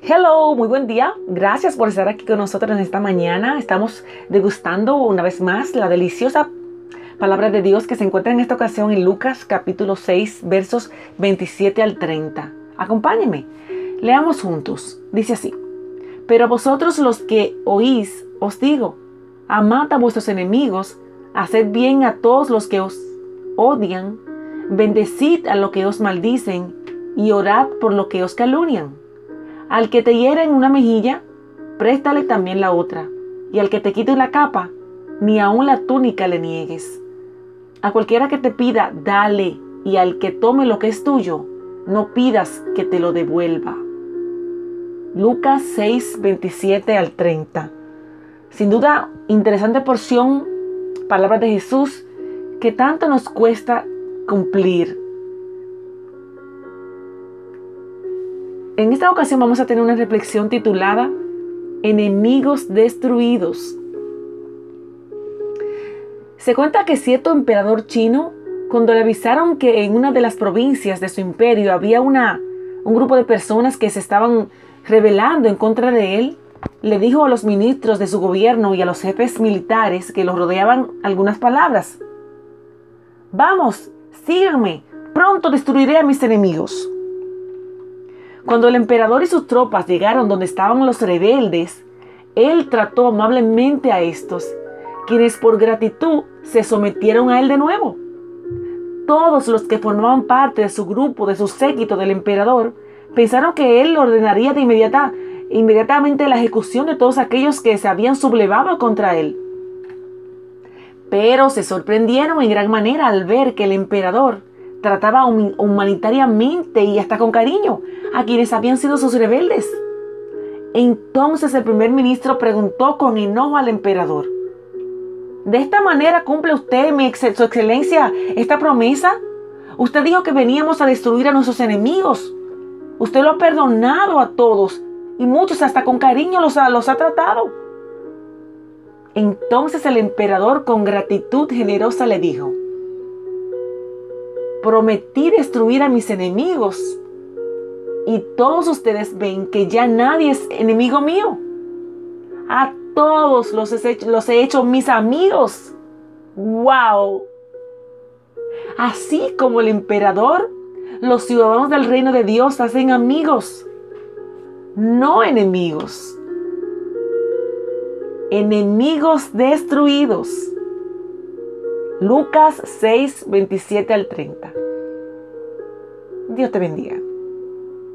Hello, muy buen día. Gracias por estar aquí con nosotros en esta mañana. Estamos degustando una vez más la deliciosa palabra de Dios que se encuentra en esta ocasión en Lucas capítulo 6 versos 27 al 30. Acompáñenme. Leamos juntos. Dice así. Pero a vosotros los que oís, os digo, amad a vuestros enemigos, haced bien a todos los que os odian, bendecid a los que os maldicen y orad por lo que os calunian. Al que te hiera en una mejilla, préstale también la otra, y al que te quite la capa, ni aun la túnica le niegues. A cualquiera que te pida, dale, y al que tome lo que es tuyo, no pidas que te lo devuelva. Lucas 6, 27 al 30. Sin duda, interesante porción, palabras de Jesús, que tanto nos cuesta cumplir En esta ocasión vamos a tener una reflexión titulada Enemigos destruidos. Se cuenta que cierto emperador chino, cuando le avisaron que en una de las provincias de su imperio había una, un grupo de personas que se estaban rebelando en contra de él, le dijo a los ministros de su gobierno y a los jefes militares que los rodeaban algunas palabras. Vamos, síganme, pronto destruiré a mis enemigos. Cuando el emperador y sus tropas llegaron donde estaban los rebeldes, él trató amablemente a estos, quienes por gratitud se sometieron a él de nuevo. Todos los que formaban parte de su grupo, de su séquito del emperador, pensaron que él ordenaría de inmediata, inmediatamente la ejecución de todos aquellos que se habían sublevado contra él. Pero se sorprendieron en gran manera al ver que el emperador trataba humanitariamente y hasta con cariño a quienes habían sido sus rebeldes. Entonces el primer ministro preguntó con enojo al emperador, ¿de esta manera cumple usted, mi su excelencia, esta promesa? Usted dijo que veníamos a destruir a nuestros enemigos. Usted lo ha perdonado a todos y muchos hasta con cariño los los ha tratado. Entonces el emperador con gratitud generosa le dijo, prometí destruir a mis enemigos. Y todos ustedes ven que ya nadie es enemigo mío. A todos los he hecho, los he hecho mis amigos. ¡Wow! Así como el emperador, los ciudadanos del reino de Dios hacen amigos, no enemigos. Enemigos destruidos. Lucas 6, 27 al 30. Dios te bendiga.